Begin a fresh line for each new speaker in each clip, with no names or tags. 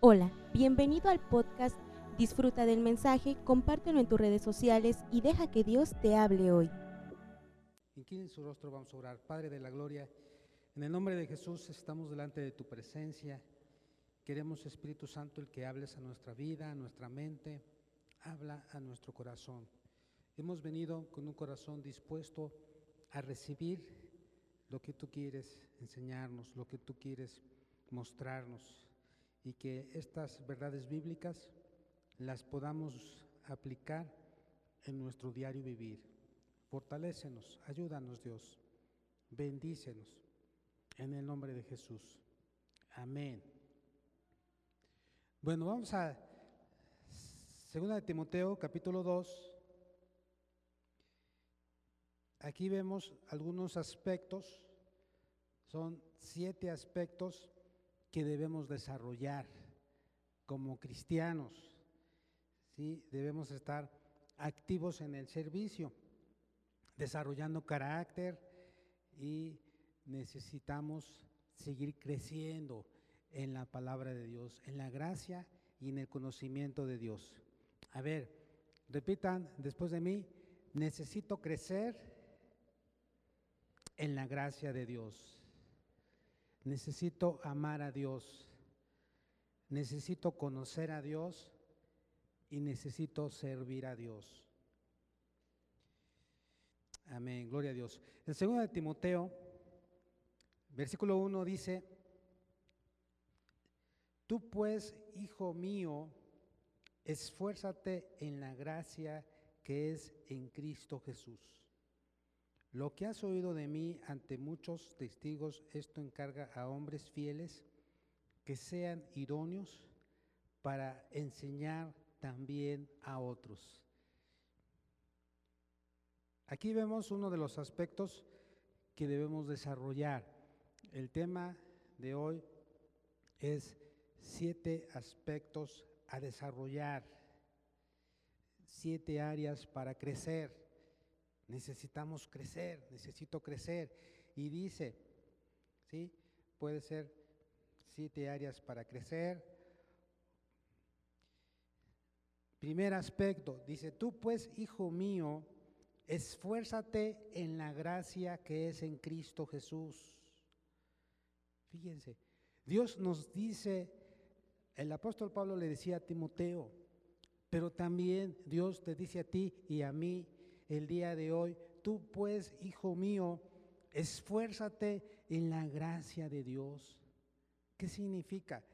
Hola, bienvenido al podcast Disfruta del mensaje, compártelo en tus redes sociales y deja que Dios te hable hoy.
Inclinen su rostro, vamos a orar. Padre de la gloria, en el nombre de Jesús estamos delante de tu presencia. Queremos, Espíritu Santo, el que hables a nuestra vida, a nuestra mente, habla a nuestro corazón. Hemos venido con un corazón dispuesto a recibir lo que tú quieres enseñarnos, lo que tú quieres mostrarnos y que estas verdades bíblicas las podamos aplicar en nuestro diario vivir. Fortalécenos, ayúdanos Dios, bendícenos en el nombre de Jesús. Amén. Bueno, vamos a Segunda de Timoteo, capítulo 2. Aquí vemos algunos aspectos, son siete aspectos que debemos desarrollar como cristianos. ¿sí? Debemos estar activos en el servicio, desarrollando carácter y necesitamos seguir creciendo en la palabra de Dios, en la gracia y en el conocimiento de Dios. A ver, repitan después de mí, necesito crecer en la gracia de Dios. Necesito amar a Dios. Necesito conocer a Dios y necesito servir a Dios. Amén, gloria a Dios. El segundo de Timoteo, versículo 1 dice, Tú pues, hijo mío, esfuérzate en la gracia que es en Cristo Jesús. Lo que has oído de mí ante muchos testigos, esto encarga a hombres fieles que sean idóneos para enseñar también a otros. Aquí vemos uno de los aspectos que debemos desarrollar. El tema de hoy es siete aspectos a desarrollar, siete áreas para crecer. Necesitamos crecer, necesito crecer. Y dice, ¿sí? Puede ser siete áreas para crecer. Primer aspecto, dice, tú pues, hijo mío, esfuérzate en la gracia que es en Cristo Jesús. Fíjense, Dios nos dice, el apóstol Pablo le decía a Timoteo, pero también Dios te dice a ti y a mí el día de hoy, tú pues, hijo mío, esfuérzate en la gracia de Dios. ¿Qué significa?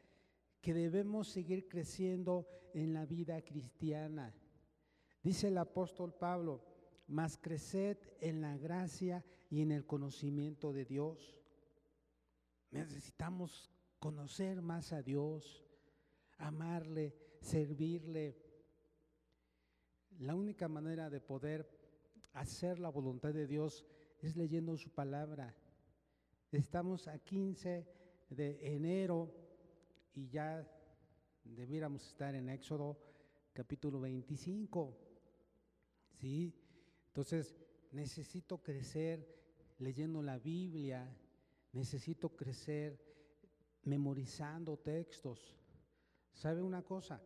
Que debemos seguir creciendo en la vida cristiana. Dice el apóstol Pablo, más creced en la gracia y en el conocimiento de Dios. Necesitamos conocer más a Dios, amarle, servirle. La única manera de poder hacer la voluntad de Dios es leyendo su palabra. Estamos a 15 de enero y ya debiéramos estar en Éxodo capítulo 25. ¿Sí? Entonces, necesito crecer leyendo la Biblia, necesito crecer memorizando textos. ¿Sabe una cosa?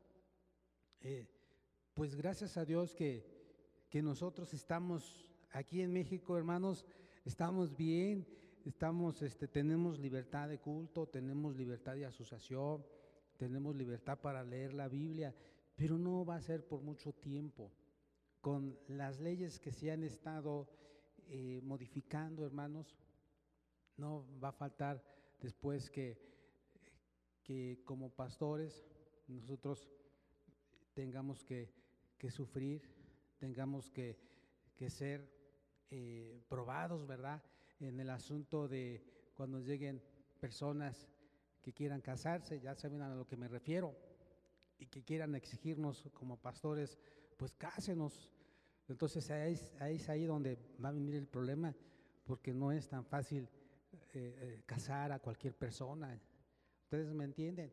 Eh, pues gracias a Dios que, que nosotros estamos aquí en México, hermanos, estamos bien, estamos, este, tenemos libertad de culto, tenemos libertad de asociación, tenemos libertad para leer la Biblia, pero no va a ser por mucho tiempo. Con las leyes que se han estado eh, modificando, hermanos, no va a faltar después que, que como pastores nosotros tengamos que, sufrir, tengamos que, que ser eh, probados, ¿verdad? en el asunto de cuando lleguen personas que quieran casarse, ya saben a lo que me refiero, y que quieran exigirnos como pastores, pues cásenos. Entonces ahí es, ahí, donde va a venir el problema, porque no es tan fácil eh, eh, casar a cualquier persona. ¿Ustedes me entienden?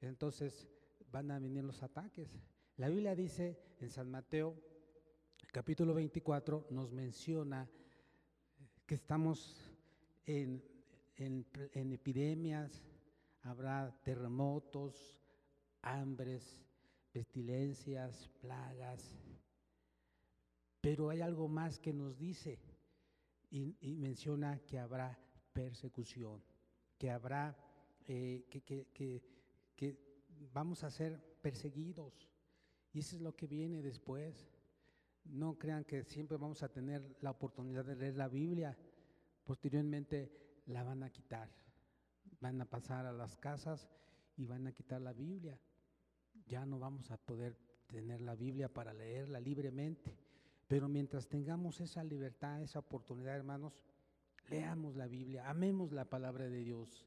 Entonces van a venir los ataques. La Biblia dice en San Mateo, capítulo 24, nos menciona que estamos en, epidemias, habrá terremotos, hambres, pestilencias, plagas. Pero hay algo más que nos dice y, menciona que habrá persecución, que habrá, eh, que, que, que vamos a ser perseguidos. Y eso es lo que viene después. No crean que siempre vamos a tener la oportunidad de leer la Biblia. Posteriormente la van a quitar. Van a pasar a las casas y van a quitar la Biblia. Ya no vamos a poder tener la Biblia para leerla libremente. Pero mientras tengamos esa libertad, esa oportunidad, hermanos, leamos la Biblia, amemos la palabra de Dios.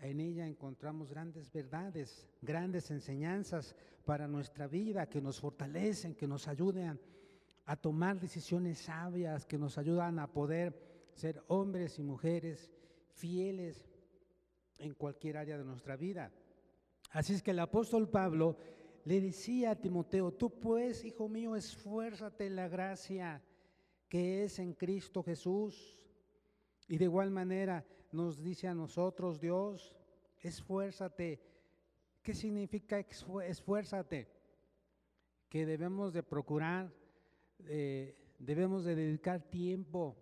En ella encontramos grandes verdades, grandes enseñanzas para nuestra vida que nos fortalecen, que nos ayudan a tomar decisiones sabias, que nos ayudan a poder ser hombres y mujeres fieles en cualquier área de nuestra vida. Así es que el apóstol Pablo le decía a Timoteo, tú pues, hijo mío, esfuérzate en la gracia que es en Cristo Jesús. Y de igual manera nos dice a nosotros Dios, esfuérzate. ¿Qué significa esfuérzate? Que debemos de procurar, eh, debemos de dedicar tiempo,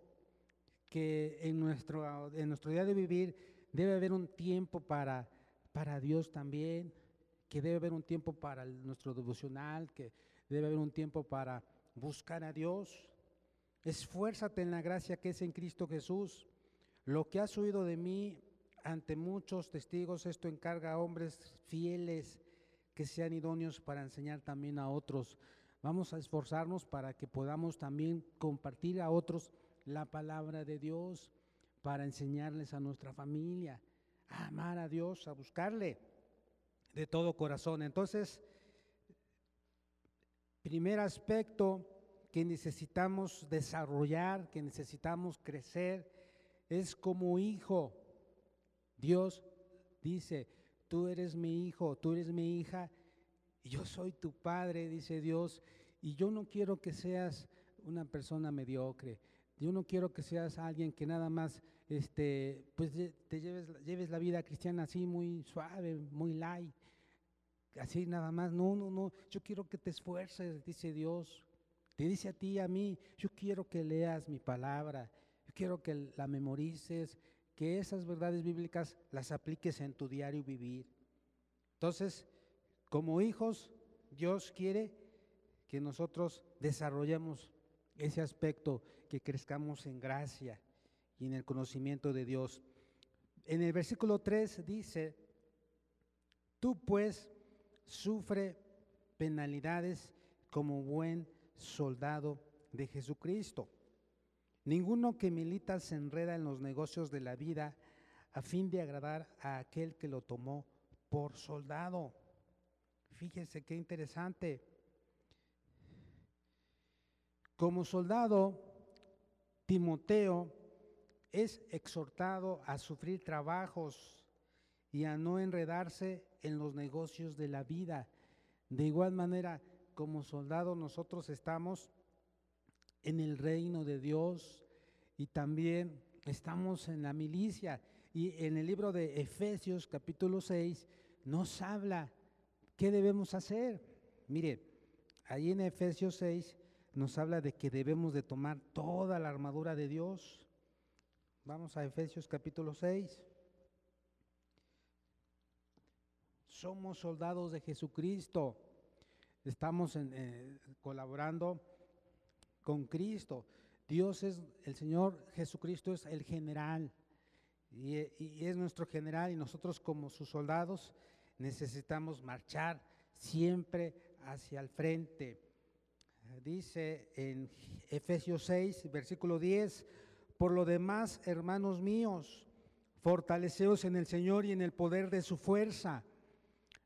que en nuestro, en nuestro día de vivir debe haber un tiempo para, para Dios también, que debe haber un tiempo para nuestro devocional, que debe haber un tiempo para buscar a Dios. Esfuérzate en la gracia que es en Cristo Jesús. Lo que has oído de mí ante muchos testigos, esto encarga a hombres fieles que sean idóneos para enseñar también a otros. Vamos a esforzarnos para que podamos también compartir a otros la palabra de Dios, para enseñarles a nuestra familia, a amar a Dios, a buscarle de todo corazón. Entonces, primer aspecto que necesitamos desarrollar, que necesitamos crecer, es como hijo. Dios dice, tú eres mi hijo, tú eres mi hija, y yo soy tu padre, dice Dios, y yo no quiero que seas una persona mediocre. Yo no quiero que seas alguien que nada más este, pues te lleves, lleves la vida cristiana así muy suave, muy light, así nada más. No, no, no. Yo quiero que te esfuerces, dice Dios. Te dice a ti, a mí, yo quiero que leas mi palabra, yo quiero que la memorices, que esas verdades bíblicas las apliques en tu diario vivir. Entonces, como hijos, Dios quiere que nosotros desarrollemos ese aspecto, que crezcamos en gracia y en el conocimiento de Dios. En el versículo 3 dice, tú pues sufre penalidades como buen soldado de Jesucristo. Ninguno que milita se enreda en los negocios de la vida a fin de agradar a aquel que lo tomó por soldado. Fíjese qué interesante. Como soldado, Timoteo es exhortado a sufrir trabajos y a no enredarse en los negocios de la vida. De igual manera, como soldado nosotros estamos en el reino de Dios y también estamos en la milicia. Y en el libro de Efesios capítulo 6 nos habla qué debemos hacer. Mire, ahí en Efesios 6 nos habla de que debemos de tomar toda la armadura de Dios Vamos a Efesios capítulo 6. Somos soldados de Jesucristo. Estamos eh, colaborando con Cristo. Dios es, el Señor Jesucristo es el general y, y es nuestro general y nosotros como sus soldados necesitamos marchar siempre hacia el frente. Dice en Efesios 6, versículo 10, por lo demás, hermanos míos, fortaleceos en el Señor y en el poder de su fuerza.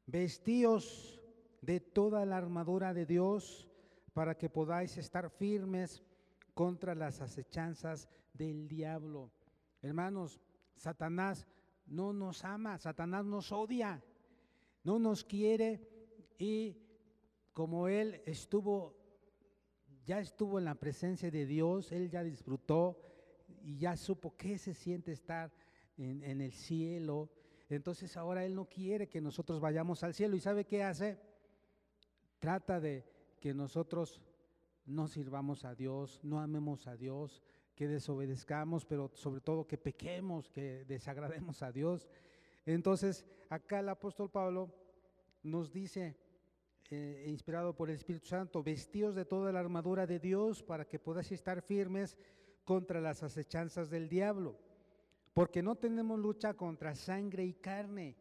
Vestíos de toda la armadura de Dios para que podáis estar firmes contra las acechanzas del diablo. Hermanos, Satanás no nos ama, Satanás nos odia, no nos quiere y como él estuvo, ya estuvo en la presencia de Dios, él ya disfrutó y ya supo qué se siente estar en, el cielo. Entonces ahora Él no quiere que nosotros vayamos al cielo. ¿Y sabe qué hace? Trata de que nosotros no sirvamos a Dios, no amemos a Dios, que desobedezcamos, pero sobre todo que pequemos, que desagrademos a Dios. Entonces, acá el apóstol Pablo nos dice, eh, inspirado por el Espíritu Santo, vestidos de toda la armadura de Dios para que podáis estar firmes contra las acechanzas del diablo. Porque no tenemos lucha contra sangre y carne.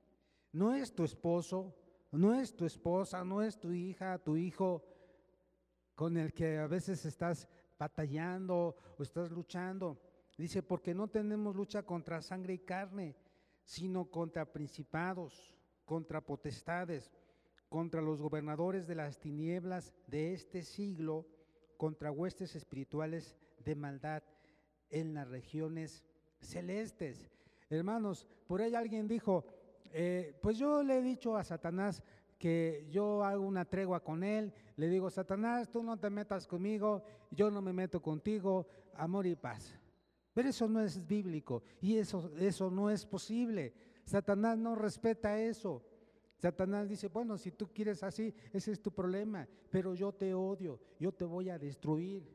No es tu esposo, no es tu esposa, no es tu hija, tu hijo con el que a veces estás batallando o estás luchando. Dice, porque no tenemos lucha contra sangre y carne, sino contra principados, contra potestades, contra los gobernadores de las tinieblas de este siglo, contra huestes espirituales de maldad en las regiones celestes. Hermanos, por ahí alguien dijo, eh, pues yo le he dicho a Satanás que yo hago una tregua con él, le digo, Satanás, tú no te metas conmigo, yo no me meto contigo, amor y paz. Pero eso no es bíblico y eso, eso no es posible. Satanás no respeta eso. Satanás dice, bueno, si tú quieres así, ese es tu problema, pero yo te odio, yo te voy a destruir,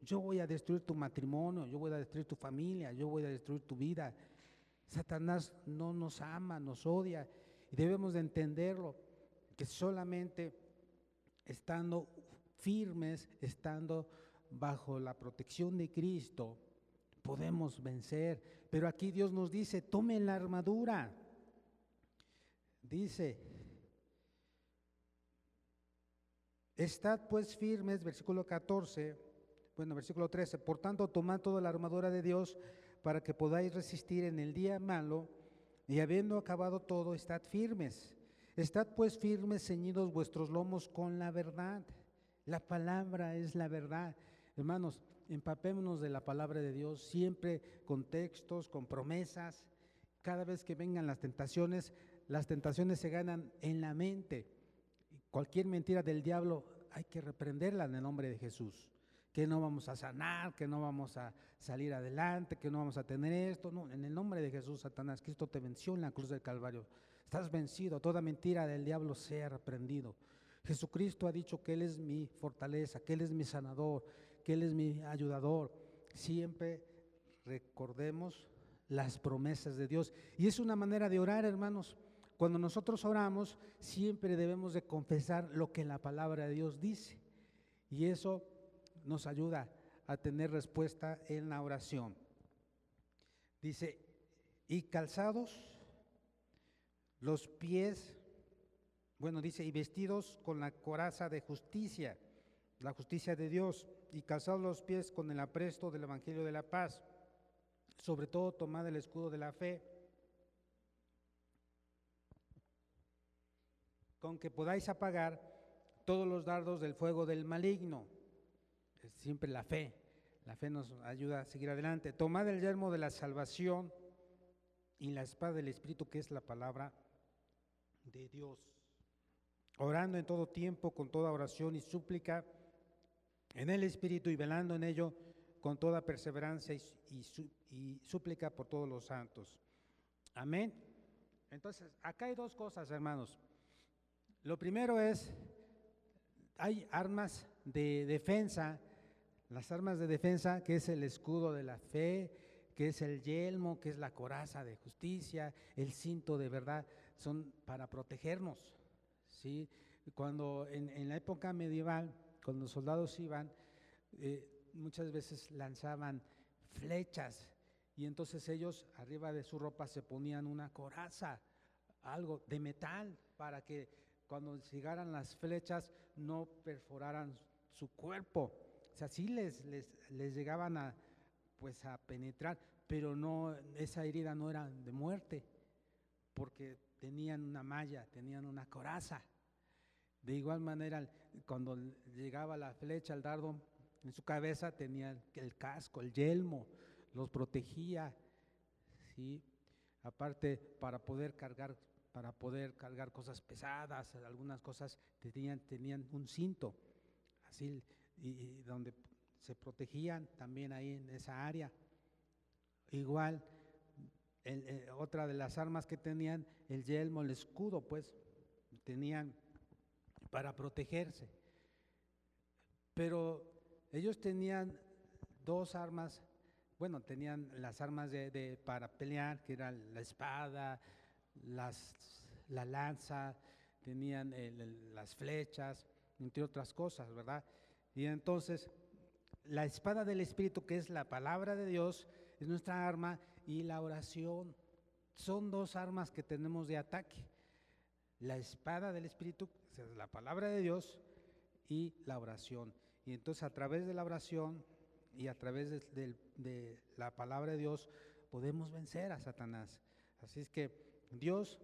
yo voy a destruir tu matrimonio, yo voy a destruir tu familia, yo voy a destruir tu vida. Satanás no nos ama, nos odia y debemos de entenderlo, que solamente estando firmes, estando bajo la protección de Cristo, podemos vencer. Pero aquí Dios nos dice, tomen la armadura. Dice, estad pues firmes, versículo 14, bueno, versículo 13, por tanto tomad toda la armadura de Dios para que podáis resistir en el día malo y habiendo acabado todo, estad firmes. Estad pues firmes, ceñidos vuestros lomos con la verdad. La palabra es la verdad. Hermanos, empapémonos de la palabra de Dios, siempre con textos, con promesas. Cada vez que vengan las tentaciones, las tentaciones se ganan en la mente. Cualquier mentira del diablo hay que reprenderla en el nombre de Jesús. Que no vamos a sanar, que no vamos a salir adelante, que no vamos a tener esto. No, en el nombre de Jesús, Satanás, Cristo te venció en la cruz del Calvario. Estás vencido, toda mentira del diablo sea reprendido. Jesucristo ha dicho que Él es mi fortaleza, que Él es mi sanador, que Él es mi ayudador. Siempre recordemos las promesas de Dios. Y es una manera de orar, hermanos. Cuando nosotros oramos, siempre debemos de confesar lo que la palabra de Dios dice. Y eso nos ayuda a tener respuesta en la oración. Dice, y calzados los pies, bueno, dice, y vestidos con la coraza de justicia, la justicia de Dios, y calzados los pies con el apresto del Evangelio de la paz, sobre todo tomad el escudo de la fe, con que podáis apagar todos los dardos del fuego del maligno. Es siempre la fe, la fe nos ayuda a seguir adelante. Tomad el yermo de la salvación y la espada del Espíritu, que es la palabra de Dios, orando en todo tiempo con toda oración y súplica en el Espíritu y velando en ello con toda perseverancia y, súplica por todos los santos. Amén. Entonces, acá hay dos cosas, hermanos. Lo primero es, hay armas de defensa, las armas de defensa, que es el escudo de la fe, que es el yelmo, que es la coraza de justicia, el cinto de verdad son para protegernos. ¿sí? Cuando en, la época medieval, cuando los soldados iban, eh, muchas veces lanzaban flechas y entonces ellos arriba de su ropa se ponían una coraza, algo de metal, para que cuando llegaran las flechas no perforaran su cuerpo. O sea, sí les, les, les llegaban a, pues, a penetrar, pero no, esa herida no era de muerte, porque tenían una malla, tenían una coraza. De igual manera, cuando llegaba la flecha, el dardo, en su cabeza tenía el casco, el yelmo, los protegía, ¿sí? Aparte, para poder cargar, para poder cargar cosas pesadas, algunas cosas tenían, tenían un cinto, así, y donde se protegían también ahí en esa área. Igual, eh, otra de las armas que tenían, el yelmo, el escudo, pues tenían para protegerse. Pero ellos tenían dos armas, bueno, tenían las armas de, para pelear, que eran la espada, las, la lanza, tenían las flechas, entre otras cosas, ¿verdad? Y entonces, la espada del Espíritu, que es la palabra de Dios, es nuestra arma, y la oración. Son dos armas que tenemos de ataque. La espada del Espíritu, es la palabra de Dios, y la oración. Y entonces a través de la oración y a través de, de la palabra de Dios podemos vencer a Satanás. Así es que Dios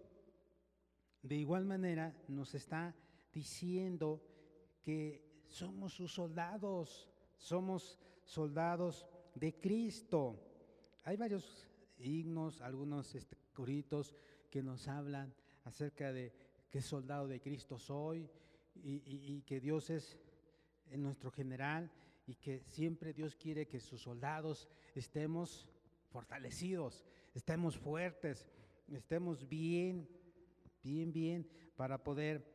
de igual manera nos está diciendo que somos sus soldados, somos soldados de Cristo. Hay varios himnos, algunos este, coritos que nos hablan acerca de qué soldado de Cristo soy y, que Dios es nuestro general y que siempre Dios quiere que sus soldados estemos fortalecidos, estemos fuertes, estemos bien, bien, bien, para poder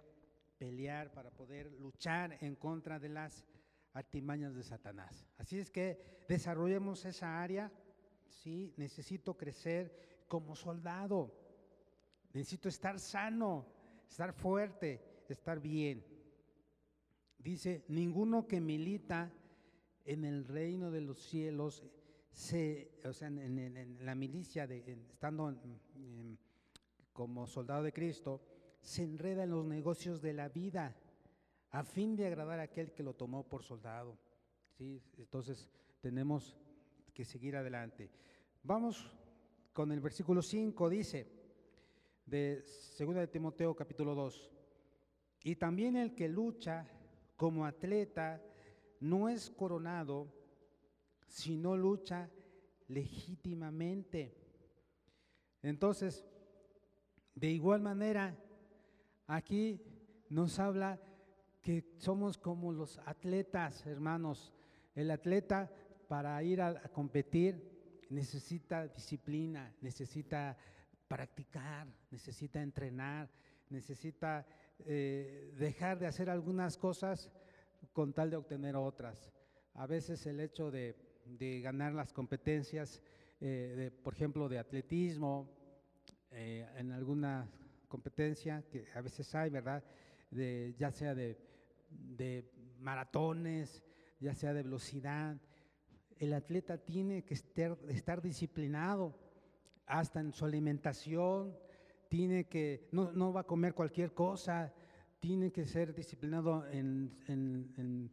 pelear, para poder luchar en contra de las artimañas de Satanás. Así es que desarrollemos esa área, sí, necesito crecer como soldado, necesito estar sano, estar fuerte, estar bien. Dice, ninguno que milita en el reino de los cielos, se, o sea, en, la milicia, de, estando como soldado de Cristo, se enreda en los negocios de la vida a fin de agradar a aquel que lo tomó por soldado. ¿Sí? Entonces tenemos que seguir adelante. Vamos con el versículo 5, dice, de 2 de Timoteo capítulo 2, y también el que lucha como atleta no es coronado, sino lucha legítimamente. Entonces, de igual manera, aquí nos habla que somos como los atletas, hermanos. El atleta para ir a, competir necesita disciplina, necesita practicar, necesita entrenar, necesita eh, dejar de hacer algunas cosas con tal de obtener otras. A veces el hecho de, ganar las competencias, eh, por ejemplo, de atletismo, eh, en alguna competencia que a veces hay, ¿verdad? De, ya sea de, maratones, ya sea de velocidad. El atleta tiene que estar disciplinado hasta en su alimentación, tiene que, no, va a comer cualquier cosa, tiene que ser disciplinado en,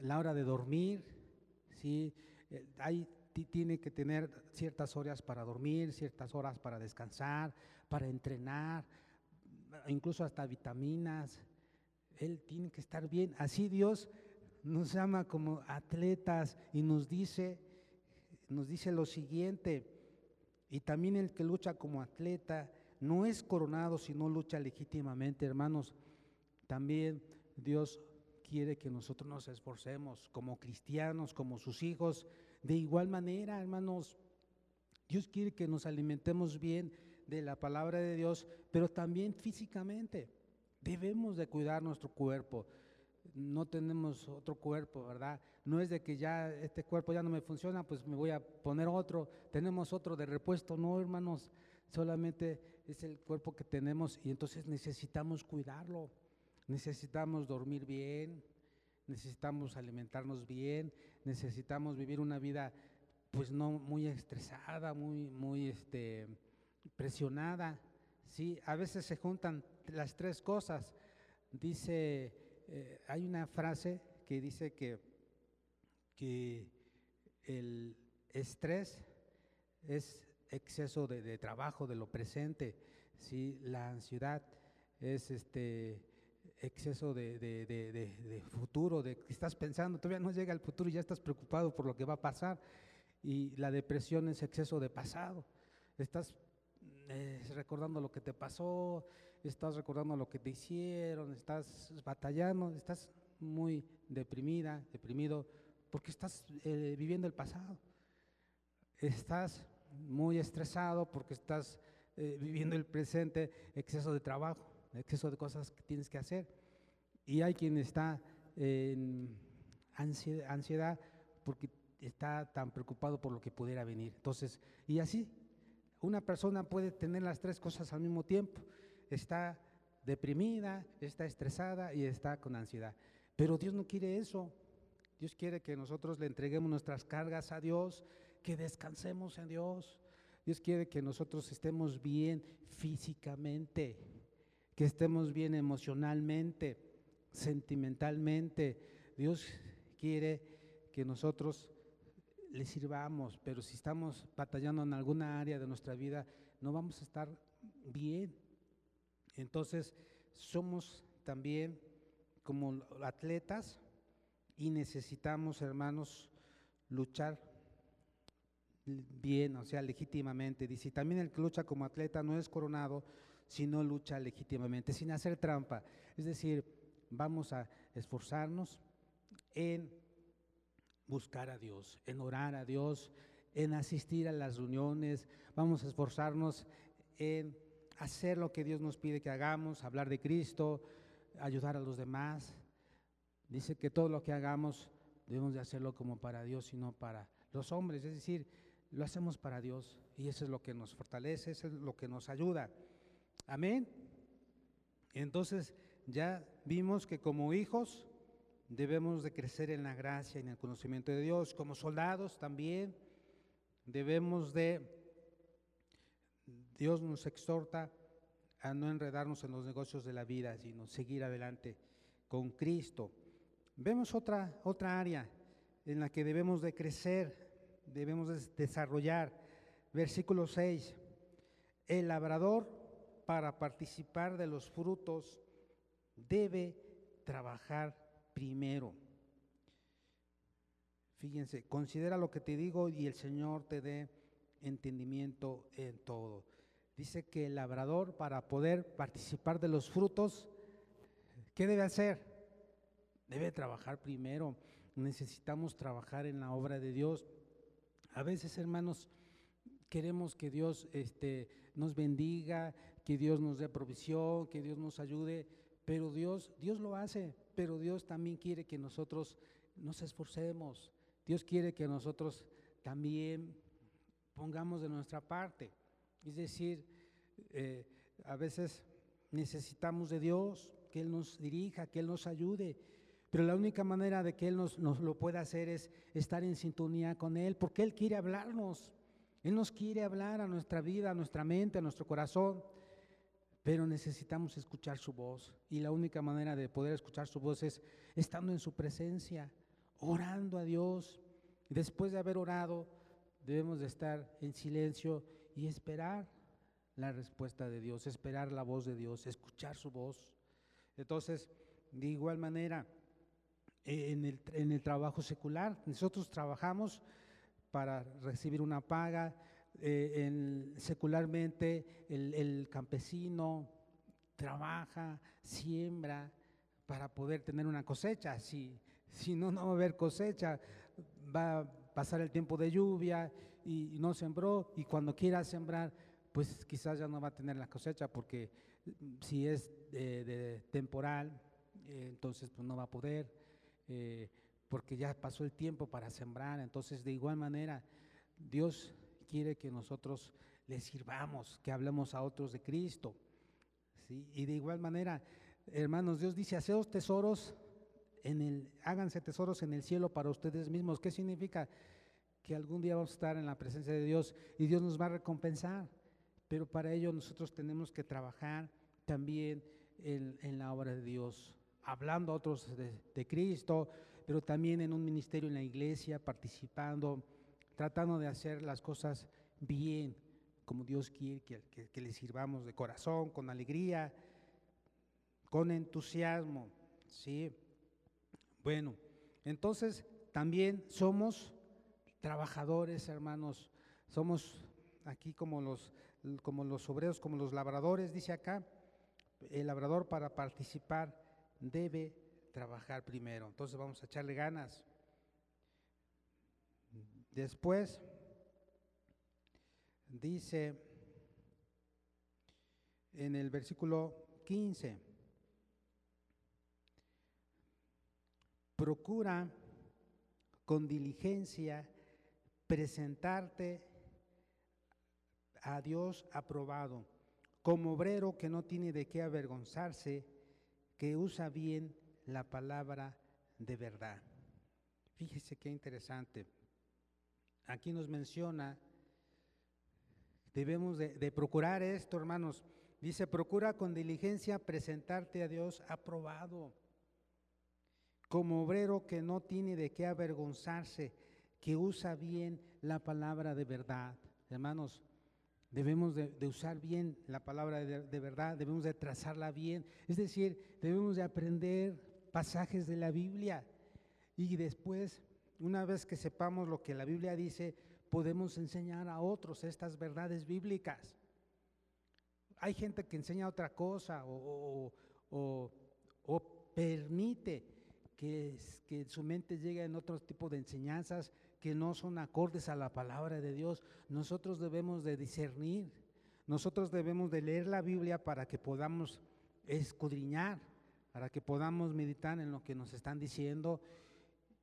la hora de dormir, ¿sí? Eh, hay tiene que tener ciertas horas para dormir, ciertas horas para descansar, para entrenar, incluso hasta vitaminas. Él tiene que estar bien. Así Dios nos llama como atletas y nos dice, nos dice lo siguiente, y también el que lucha como atleta no es coronado si no lucha legítimamente, hermanos. También Dios quiere que nosotros nos esforcemos como cristianos, como sus hijos, de igual manera, hermanos, Dios quiere que nos alimentemos bien de la palabra de Dios, pero también físicamente. Debemos de cuidar nuestro cuerpo. No tenemos otro cuerpo, ¿verdad? No es de que ya este cuerpo ya no me funciona, pues me voy a poner otro. Tenemos otro de repuesto. No, hermanos, solamente es el cuerpo que tenemos y entonces necesitamos cuidarlo. Necesitamos dormir bien, necesitamos alimentarnos bien, necesitamos vivir una vida pues no muy estresada, muy, muy este, presionada. ¿sí? A veces se juntan las tres cosas. Dice, eh, hay una frase que dice que, que el estrés es exceso de, trabajo, de lo presente, ¿sí? la ansiedad es este exceso de, futuro, de que estás pensando, todavía no llega el futuro y ya estás preocupado por lo que va a pasar. Y la depresión es exceso de pasado. Estás eh, recordando lo que te pasó, estás recordando lo que te hicieron, estás batallando, estás muy deprimida, deprimido, porque estás eh, viviendo el pasado. Estás muy estresado porque estás eh, viviendo el presente, exceso de trabajo, exceso de cosas que tienes que hacer. Y hay quien está en ansiedad porque está tan preocupado por lo que pudiera venir. Entonces, y así, una persona puede tener las tres cosas al mismo tiempo. Está deprimida, está estresada y está con ansiedad. Pero Dios no quiere eso. Dios quiere que nosotros le entreguemos nuestras cargas a Dios, que descansemos en Dios. Dios quiere que nosotros estemos bien físicamente, que estemos bien emocionalmente, sentimentalmente. Dios quiere que nosotros le sirvamos, pero si estamos batallando en alguna área de nuestra vida, no vamos a estar bien. Entonces, somos también como atletas y necesitamos, hermanos, luchar bien, o sea, legítimamente. Dice, también el que lucha como atleta no es coronado, sino lucha legítimamente, sin hacer trampa. Es decir, vamos a esforzarnos en buscar a Dios, en orar a Dios, en asistir a las reuniones, vamos a esforzarnos en hacer lo que Dios nos pide que hagamos, hablar de Cristo, ayudar a los demás. Dice que todo lo que hagamos debemos de hacerlo como para Dios y no para los hombres, es decir, lo hacemos para Dios y eso es lo que nos fortalece, eso es lo que nos ayuda. Amén. Entonces ya vimos que como hijos debemos de crecer en la gracia y en el conocimiento de Dios, como soldados también debemos de, Dios nos exhorta a no enredarnos en los negocios de la vida, sino seguir adelante con Cristo. Vemos otra, otra área en la que debemos de crecer, debemos de desarrollar. Versículo 6. El labrador para participar de los frutos debe trabajar primero. Fíjense, considera lo que te digo y el Señor te dé entendimiento en todo. Dice que el labrador para poder participar de los frutos, ¿qué debe hacer? Debe trabajar primero. Necesitamos trabajar en la obra de Dios. A veces, hermanos, queremos que Dios este, nos bendiga, que Dios nos dé provisión, que Dios nos ayude, pero Dios, Dios lo hace, pero Dios también quiere que nosotros nos esforcemos. Dios quiere que nosotros también pongamos de nuestra parte. Es decir, eh, a veces necesitamos de Dios, que Él nos dirija, que Él nos ayude. Pero la única manera de que Él nos, nos, lo pueda hacer es estar en sintonía con Él, porque Él quiere hablarnos. Él nos quiere hablar a nuestra vida, a nuestra mente, a nuestro corazón pero necesitamos escuchar su voz. Y la única manera de poder escuchar su voz es estando en su presencia, orando a Dios. Después de haber orado, debemos de estar en silencio y esperar la respuesta de Dios, esperar la voz de Dios, escuchar su voz. Entonces, de igual manera, en el, en el trabajo secular, nosotros trabajamos para recibir una paga, eh, secularmente el, campesino trabaja, siembra para poder tener una cosecha. Si, si no, no va a haber cosecha, va a pasar el tiempo de lluvia y, no sembró. Y cuando quiera sembrar, pues quizás ya no va a tener la cosecha porque si es de, temporal, eh, entonces pues no va a poder, eh, porque ya pasó el tiempo para sembrar. Entonces de igual manera, Dios quiere que nosotros le sirvamos, que hablemos a otros de Cristo. ¿sí? Y de igual manera, hermanos, Dios dice, haceos tesoros en el, háganse tesoros en el cielo para ustedes mismos. ¿Qué significa? Que algún día vamos a estar en la presencia de Dios y Dios nos va a recompensar. Pero para ello nosotros tenemos que trabajar también en, la obra de Dios, hablando a otros de, Cristo, pero también en un ministerio en la iglesia, participando tratando de hacer las cosas bien, como Dios quiere que, que, le sirvamos de corazón, con alegría, con entusiasmo. ¿sí? Bueno, entonces también somos trabajadores, hermanos. Somos aquí como los, como los obreros, como los labradores, dice acá. El labrador para participar debe trabajar primero. Entonces vamos a echarle ganas. Después, dice en el versículo 15, procura con diligencia presentarte a Dios aprobado, como obrero que no tiene de qué avergonzarse, que usa bien la palabra de verdad. Fíjese qué interesante. Aquí nos menciona, debemos de, procurar esto, hermanos. Dice, procura con diligencia presentarte a Dios aprobado, como obrero que no tiene de qué avergonzarse, que usa bien la palabra de verdad. Hermanos, debemos de, usar bien la palabra de, verdad, debemos de trazarla bien. Es decir, debemos de aprender pasajes de la Biblia y después, una vez que sepamos lo que la Biblia dice, podemos enseñar a otros estas verdades bíblicas. Hay gente que enseña otra cosa o, o, o permite que, que, su mente llegue en otro tipo de enseñanzas que no son acordes a la palabra de Dios. Nosotros debemos de discernir, nosotros debemos de leer la Biblia para que podamos escudriñar, para que podamos meditar en lo que nos están diciendo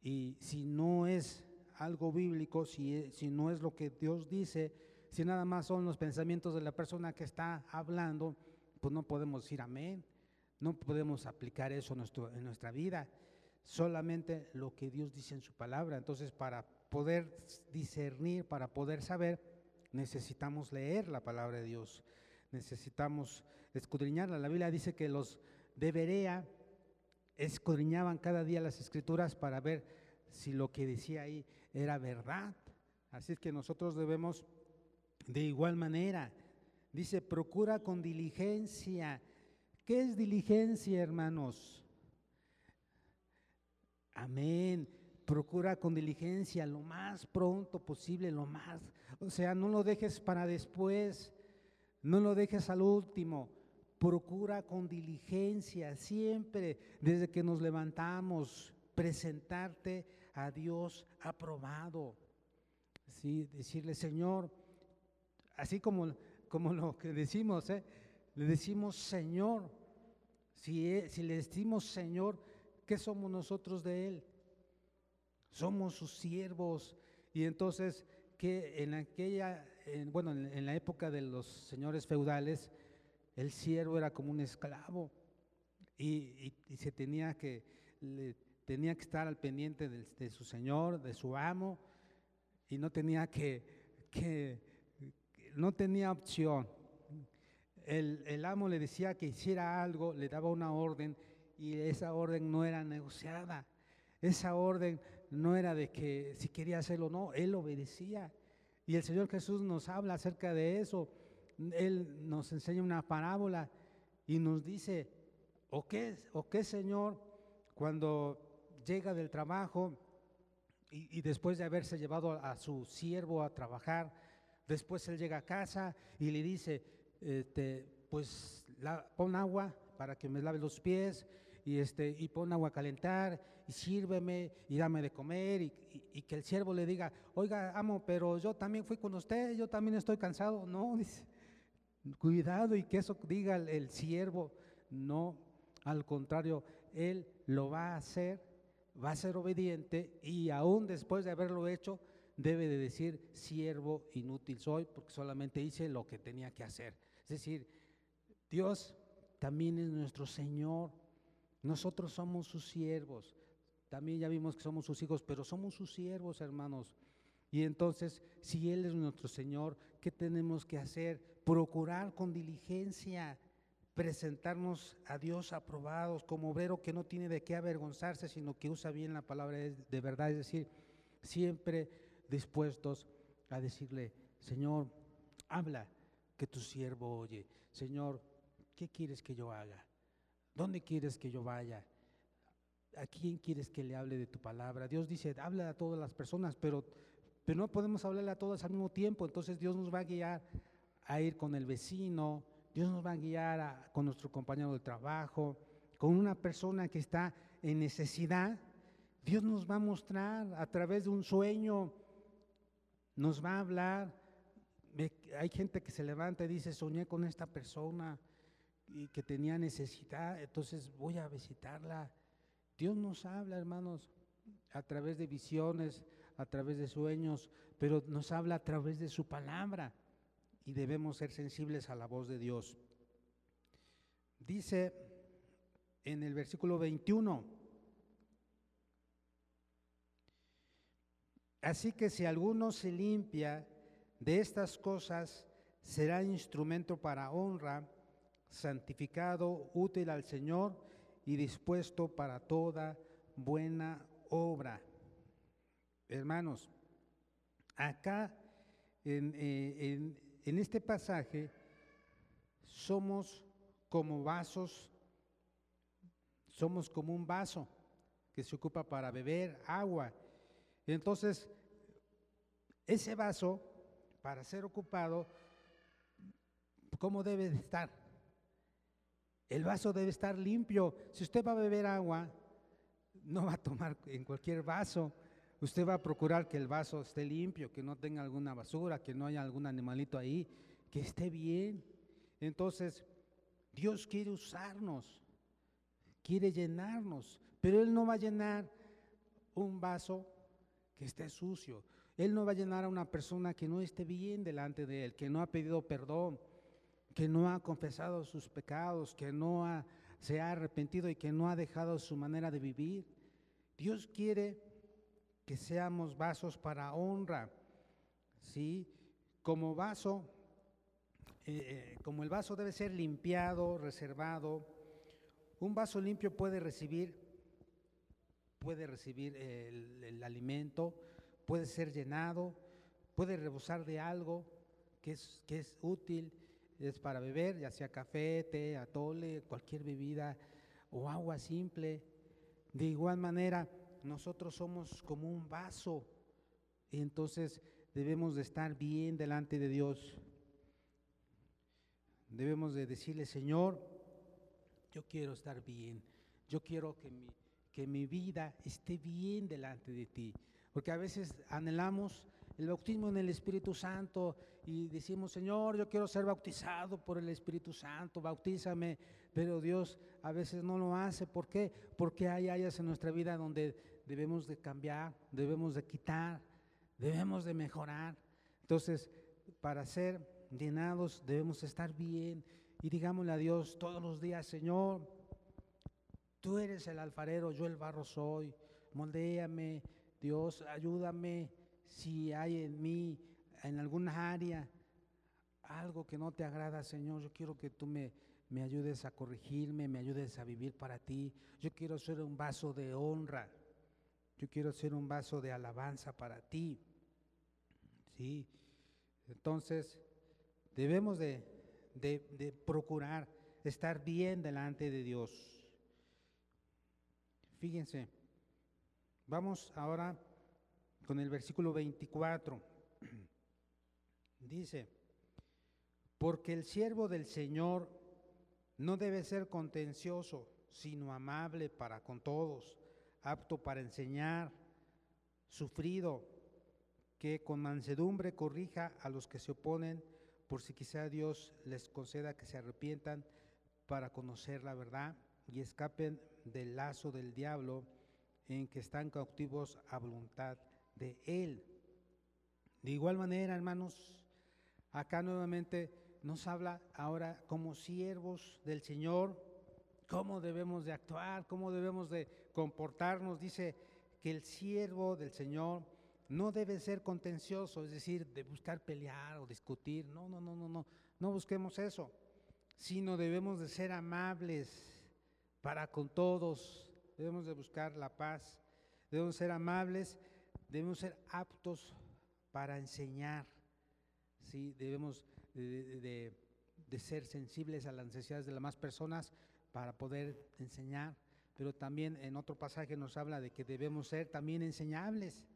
y si no es algo bíblico, si, si no es lo que Dios dice, si nada más son los pensamientos de la persona que está hablando, pues no podemos decir amén. No podemos aplicar eso en, nuestro, en nuestra vida. Solamente lo que Dios dice en su palabra. Entonces, para poder discernir, para poder saber, necesitamos leer la palabra de Dios. Necesitamos escudriñarla. La Biblia dice que los de Berea escudriñaban cada día las escrituras para ver si lo que decía ahí era verdad. Así es que nosotros debemos de igual manera, dice, procura con diligencia. ¿Qué es diligencia, hermanos? Amén. Procura con diligencia lo más pronto posible, lo más. O sea, no lo dejes para después, no lo dejes al último procura con diligencia siempre, desde que nos levantamos, presentarte a Dios aprobado. ¿Sí? Decirle, Señor, así como, como lo que decimos, ¿eh? le decimos Señor. Si, si le decimos Señor, ¿qué somos nosotros de Él? Somos sus siervos. Y entonces, que en aquella, en, bueno, en, la época de los señores feudales, el siervo era como un esclavo y, y, se tenía que, le, tenía que estar al pendiente de, su señor, de su amo, y no tenía que, que no tenía opción. El, el, amo le decía que hiciera algo, le daba una orden y esa orden no era negociada. Esa orden no era de que si quería hacerlo o no, él obedecía. Y el Señor Jesús nos habla acerca de eso. Él nos enseña una parábola y nos dice, ¿o qué, o qué Señor, cuando llega del trabajo y, y después de haberse llevado a, su siervo a trabajar, después él llega a casa y le dice, este, pues la, pon agua para que me lave los pies y, este, y pon agua a calentar sírveme y dame de comer y, que el siervo le diga, oiga, amo, pero yo también fui con usted, yo también estoy cansado. No, Cuidado y que eso diga el, el siervo, no, al contrario, él lo va a hacer, va a ser obediente y aún después de haberlo hecho, debe de decir, siervo inútil soy, porque solamente hice lo que tenía que hacer. Es decir, Dios también es nuestro Señor, nosotros somos sus siervos, también ya vimos que somos sus hijos, pero somos sus siervos, hermanos. Y entonces, si Él es nuestro Señor, ¿qué tenemos que hacer? Procurar con diligencia presentarnos a Dios aprobados como obrero que no tiene de qué avergonzarse, sino que usa bien la palabra de verdad, es decir, siempre dispuestos a decirle, Señor, habla que tu siervo oye. Señor, ¿qué quieres que yo haga? ¿Dónde quieres que yo vaya? ¿A quién quieres que le hable de tu palabra? Dios dice, habla a todas las personas, pero pero no podemos hablarle a todos al mismo tiempo, entonces Dios nos va a guiar a ir con el vecino, Dios nos va a guiar con nuestro compañero de trabajo, con una persona que está en necesidad. Dios nos va a mostrar a través de un sueño, nos va a hablar, hay gente que se levanta y dice, soñé con esta persona y que tenía necesidad, entonces voy a visitarla. Dios nos habla, hermanos, a través de visiones, a través de sueños, pero nos habla a través de su palabra y debemos ser sensibles a la voz de Dios. Dice en el versículo 21, así que si alguno se limpia de estas cosas, será instrumento para honra, santificado, útil al Señor y dispuesto para toda buena obra. Hermanos, acá en, eh, en este pasaje somos como vasos, somos como un vaso que se ocupa para beber agua. Entonces, ese vaso, para ser ocupado, ¿cómo debe de estar? El vaso debe estar limpio. Si usted va a beber agua, no va a tomar en cualquier vaso. Usted va a procurar que el vaso esté limpio, que no tenga alguna basura, que no haya algún animalito ahí, que esté bien. Entonces, Dios quiere usarnos, quiere llenarnos, pero Él no va a llenar un vaso que esté sucio. Él no va a llenar a una persona que no esté bien delante de Él, que no ha pedido perdón, que no ha confesado sus pecados, que no se ha arrepentido y que no ha dejado su manera de vivir. Dios quiere que seamos vasos para honra, ¿sí? Como vaso eh, eh, como el vaso debe ser limpiado, reservado, un vaso limpio puede recibir, puede recibir el, alimento, puede ser llenado, puede rebosar de algo que es, que es útil, es para beber, ya sea café, té, atole, cualquier bebida o agua simple. De igual manera, nosotros somos como un vaso, y entonces debemos de estar bien delante de Dios debemos de decirle, Señor, yo quiero estar bien, yo quiero que mi, que mi vida esté bien delante de ti. Porque a veces anhelamos el bautismo en el Espíritu Santo y decimos, Señor, yo quiero ser bautizado por el Espíritu Santo, bautízame, pero Dios a veces no lo hace. ¿Por qué? Porque hay áreas en nuestra vida donde debemos de cambiar, debemos de quitar, debemos de mejorar. Entonces, para ser llenados, debemos estar bien y digámosle a Dios todos los días, Señor, tú eres el alfarero, yo el barro soy, moldéame, Dios, ayúdame si hay en mí, en alguna área, algo que no te agrada, Señor, yo quiero que tú me, me ayudes a corregirme, me ayudes a vivir para ti. Yo quiero ser un vaso de honra. Yo quiero ser un vaso de alabanza para ti. ¿Sí? Entonces, Debemos de, procurar estar bien delante de Dios. Fíjense, vamos ahora con el versículo 24. Dice, porque el siervo del Señor no debe ser contencioso, sino amable para con todos, apto para enseñar, sufrido, que con mansedumbre corrija a los que se oponen por si quizá Dios les conceda que se arrepientan para conocer la verdad y escapen del lazo del diablo en que están cautivos a voluntad de Él. De igual manera, hermanos, acá nuevamente nos habla ahora como siervos del Señor, cómo debemos de actuar, cómo debemos de comportarnos. Dice que el siervo del Señor no debe ser contencioso, es decir, de buscar pelear o discutir. No, no, no, no, no. No busquemos eso, sino debemos de ser amables para con todos. Debemos de buscar la paz. Debemos ser amables, debemos ser aptos para enseñar. ¿sí? Debemos de, ser sensibles a las necesidades de las más personas para poder enseñar. Pero también en otro pasaje nos habla de que debemos ser también enseñables.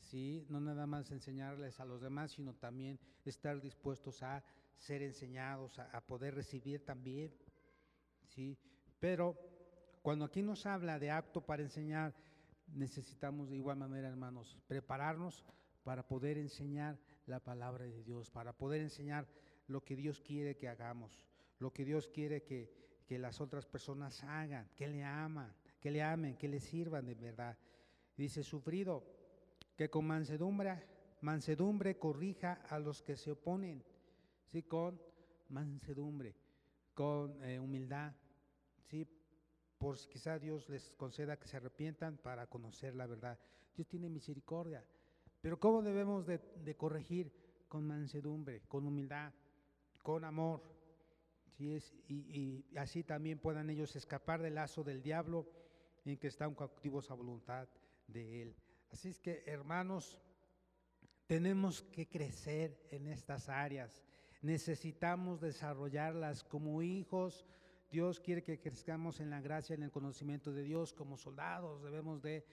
¿sí? No nada más enseñarles a los demás, sino también estar dispuestos a ser enseñados, a, poder recibir también, ¿sí? Pero cuando aquí nos habla de apto para enseñar, necesitamos de igual manera, hermanos, prepararnos para poder enseñar la palabra de Dios, para poder enseñar lo que Dios quiere que hagamos, lo que Dios quiere que, que las otras personas hagan, que le aman, que le amen, que le sirvan de verdad. Dice, sufrido, que con mansedumbre, mansedumbre corrija a los que se oponen, ¿sí? con mansedumbre, con eh, humildad, ¿sí? Por quizá Dios les conceda que se arrepientan para conocer la verdad. Dios tiene misericordia, pero ¿cómo debemos de, corregir? Con mansedumbre, con humildad, con amor, ¿sí? es, y, y así también puedan ellos escapar del lazo del diablo en que están cautivos a voluntad de Él. Así es que, hermanos, tenemos que crecer en estas áreas. Necesitamos desarrollarlas como hijos. Dios quiere que crezcamos en la gracia, en el conocimiento de Dios. Como soldados debemos de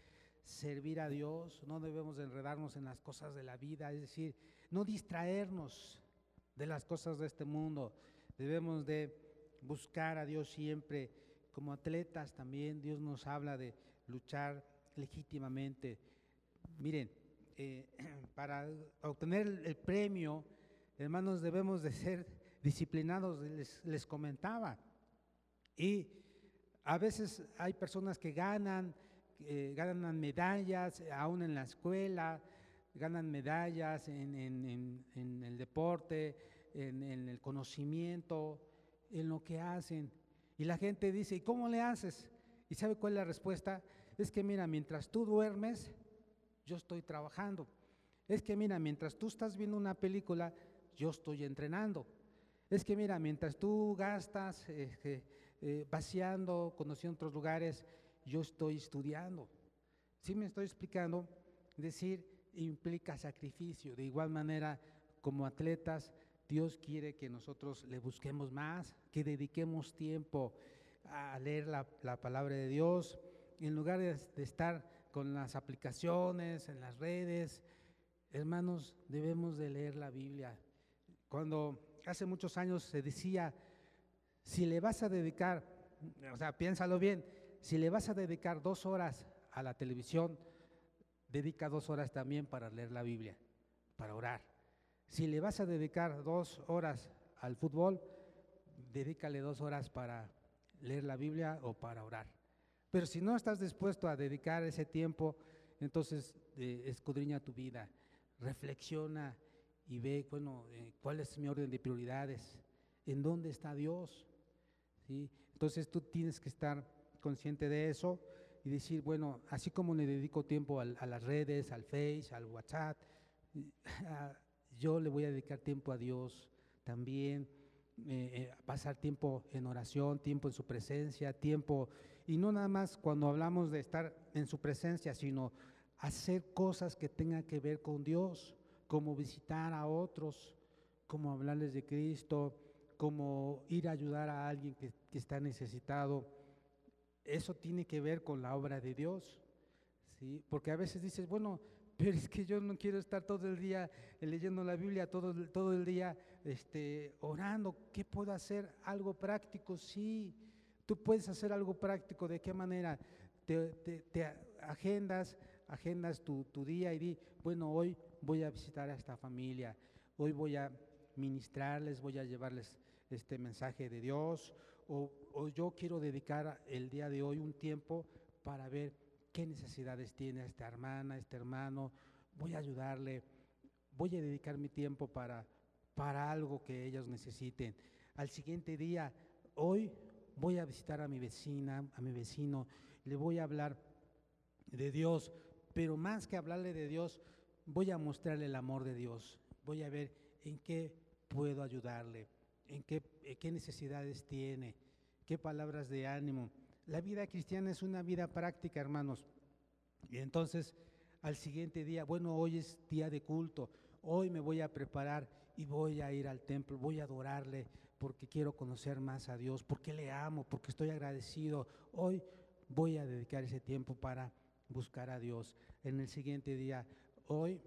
servir a Dios, no debemos de enredarnos en las cosas de la vida, es decir, no distraernos de las cosas de este mundo. Debemos de buscar a Dios siempre. Como atletas también Dios nos habla de luchar legítimamente. Miren, eh, para obtener el premio, hermanos, debemos de ser disciplinados, les, comentaba. Y a veces hay personas que ganan, ganan medallas, aún en la escuela, ganan medallas en, el deporte, en, en, el conocimiento, en lo que hacen. Y la gente dice, ¿y cómo le haces? ¿Y sabe cuál es la respuesta? Es que mira, mientras tú duermes, yo estoy trabajando. Es que mira, mientras tú estás viendo una película, yo estoy entrenando. Es que mira, mientras tú gastas eh, vaciando, conociendo otros lugares, yo estoy estudiando. Si me estoy explicando? Decir implica sacrificio. De igual manera, como atletas, Dios quiere que nosotros le busquemos más, que dediquemos tiempo a leer la, palabra de Dios, en lugar de estar con las aplicaciones, en las redes. Hermanos, debemos de leer la Biblia. Cuando hace muchos años se decía, si le vas a dedicar, o sea, piénsalo bien, si le vas a dedicar dos horas a la televisión, dedica dos horas también para leer la Biblia, para orar. Si le vas a dedicar dos horas al fútbol, dedícale dos horas para leer la Biblia o para orar. Pero si no estás dispuesto a dedicar ese tiempo, entonces eh, escudriña tu vida, reflexiona y ve, bueno, eh, cuál es mi orden de prioridades, en dónde está Dios. Entonces tú tienes que estar consciente de eso y decir, bueno, así como le dedico tiempo a las redes, al Face, al WhatsApp, yo le voy a dedicar tiempo a Dios también, eh, pasar tiempo en oración, tiempo en su presencia, tiempo y no nada más cuando hablamos de estar en su presencia, sino hacer cosas que tengan que ver con Dios, como visitar a otros, como hablarles de Cristo, como ir a ayudar a alguien que, está necesitado. Eso tiene que ver con la obra de Dios, ¿sí? Porque a veces dices, bueno, pero es que yo no quiero estar todo el día leyendo la Biblia, todo, todo el día este, orando. ¿Qué puedo hacer? Algo práctico, sí. Tú puedes hacer algo práctico, ¿de qué manera? Te, agendas, agendas tu, día y di, bueno, hoy voy a visitar a esta familia, hoy voy a ministrarles, voy a llevarles este mensaje de Dios, o, yo quiero dedicar el día de hoy un tiempo para ver qué necesidades tiene esta hermana, este hermano, voy a ayudarle, voy a dedicar mi tiempo para, para algo que ellos necesiten. Al siguiente día, hoy voy a visitar a mi vecina, a mi vecino, le voy a hablar de Dios, pero más que hablarle de Dios, voy a mostrarle el amor de Dios, voy a ver en qué puedo ayudarle, en qué, qué necesidades tiene, qué palabras de ánimo. La vida cristiana es una vida práctica, hermanos. Y entonces, al siguiente día, bueno, hoy es día de culto, hoy me voy a preparar y voy a ir al templo, voy a adorarle, porque quiero conocer más a Dios, porque le amo, porque estoy agradecido. Hoy voy a dedicar ese tiempo para buscar a Dios. En el siguiente día, hoy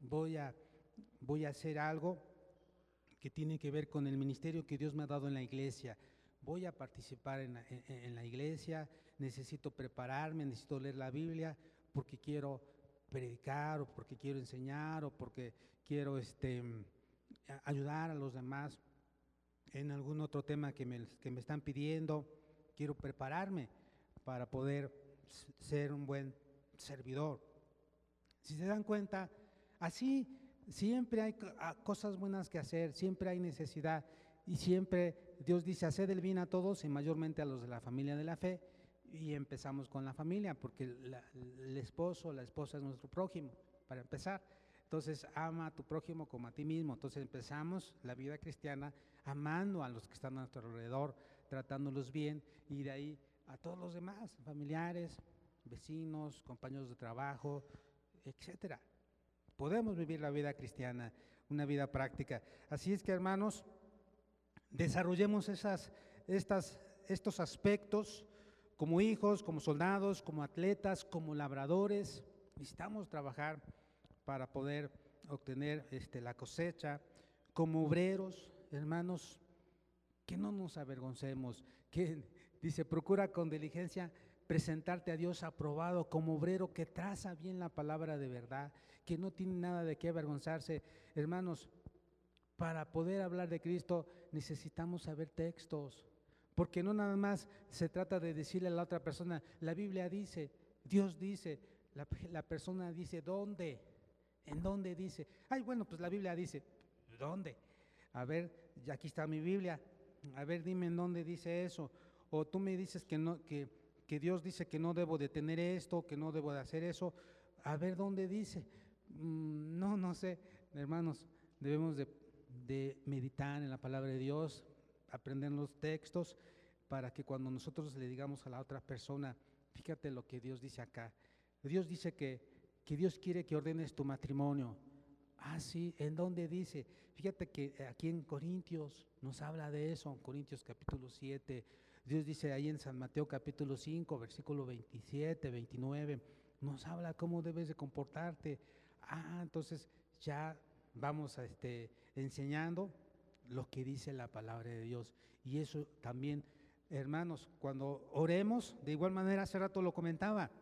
voy a, voy a hacer algo que tiene que ver con el ministerio que Dios me ha dado en la iglesia. Voy a participar en la, en la iglesia, necesito prepararme, necesito leer la Biblia, porque quiero predicar o porque quiero enseñar o porque quiero este, ayudar a los demás en algún otro tema que me, que me están pidiendo. Quiero prepararme para poder ser un buen servidor. Si se dan cuenta, así siempre hay cosas buenas que hacer, siempre hay necesidad y siempre Dios dice, haced el bien a todos y mayormente a los de la familia de la fe. Y empezamos con la familia, porque el esposo, la esposa es nuestro prójimo, para empezar. Entonces, ama a tu prójimo como a ti mismo. Entonces empezamos la vida cristiana amando a los que están a nuestro alrededor, tratándolos bien y de ahí a todos los demás, familiares, vecinos, compañeros de trabajo, etcétera. Podemos vivir la vida cristiana, una vida práctica. Así es que, hermanos, desarrollemos esas, estas, estos aspectos como hijos, como soldados, como atletas, como labradores. Necesitamos trabajar para poder obtener este, la cosecha. Como obreros, hermanos, que no nos avergoncemos, que dice, procura con diligencia presentarte a Dios aprobado como obrero que traza bien la palabra de verdad, que no tiene nada de qué avergonzarse. Hermanos, para poder hablar de Cristo necesitamos saber textos, porque no nada más se trata de decirle a la otra persona, la Biblia dice, Dios dice, la, persona dice, ¿dónde? ¿En dónde dice? Ay, bueno, pues la Biblia dice, ¿dónde? A ver, aquí está mi Biblia, a ver, dime en dónde dice eso. O tú me dices que, no, que, que Dios dice que no debo de tener esto, que no debo de hacer eso. A ver dónde dice. Mm, no, no sé, hermanos, debemos de meditar en la palabra de Dios, aprender los textos, para que cuando nosotros le digamos a la otra persona, fíjate lo que Dios dice acá. Dios dice que, que Dios quiere que ordenes tu matrimonio. Ah, sí, ¿en dónde dice? Fíjate que aquí en Corintios nos habla de eso, en Corintios capítulo 7. Dios dice ahí en San Mateo capítulo 5, versículo 27, 29, nos habla cómo debes de comportarte. Ah, entonces ya vamos a este, enseñando lo que dice la palabra de Dios. Y eso también, hermanos, cuando oremos, de igual manera, hace rato lo comentaba,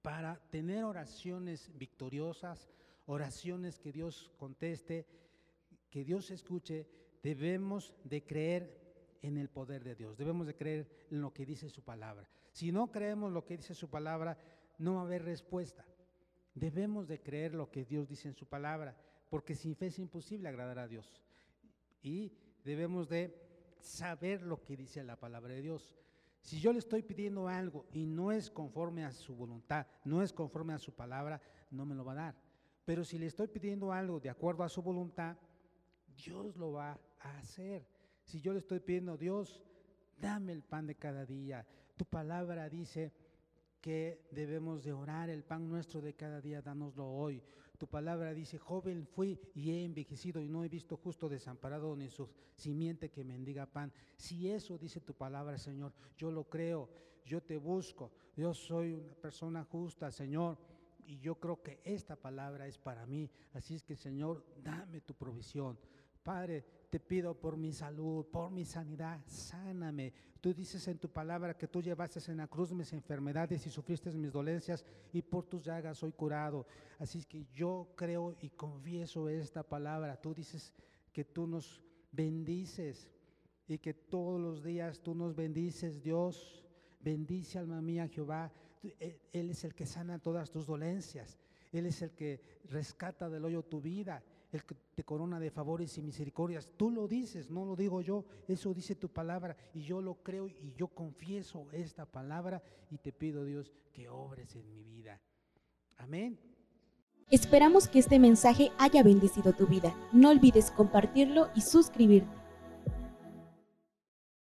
para tener oraciones victoriosas, oraciones que Dios conteste, que Dios escuche, debemos de creer en el poder de Dios, debemos de creer en lo que dice su palabra. Si no creemos lo que dice su palabra, no va a haber respuesta. Debemos de creer lo que Dios dice en su palabra porque sin fe es imposible agradar a Dios. Y debemos de saber lo que dice la palabra de Dios. Si yo le estoy pidiendo algo y no es conforme a su voluntad, no es conforme a su palabra, no me lo va a dar. Pero si le estoy pidiendo algo de acuerdo a su voluntad, Dios lo va a hacer. Si yo le estoy pidiendo, Dios, dame el pan de cada día. Tu palabra dice que debemos de orar el pan nuestro de cada día, dánoslo hoy. Tu palabra dice, joven fui y he envejecido y no he visto justo desamparado ni su simiente que mendiga pan. Si eso dice tu palabra, Señor, yo lo creo, yo te busco, yo soy una persona justa, Señor. Y yo creo que esta palabra es para mí. Así es que, Señor, dame tu provisión. Padre, te pido por mi salud, por mi sanidad, sáname. Tú dices en tu palabra que tú llevaste en la cruz mis enfermedades y sufriste mis dolencias y por tus llagas soy curado. Así que yo creo y confieso esta palabra. Tú dices que tú nos bendices y que todos los días tú nos bendices, Dios. Bendice alma mía Jehová. E, Él es el que sana todas tus dolencias. Él es el que rescata del hoyo tu vida el que te corona de favores y misericordias. Tú lo dices, no lo digo yo, eso dice tu palabra y yo lo creo y yo confieso esta palabra y te pido Dios que obres en mi vida. Amén.
Esperamos que este mensaje haya bendecido tu vida. No olvides compartirlo y suscribirte.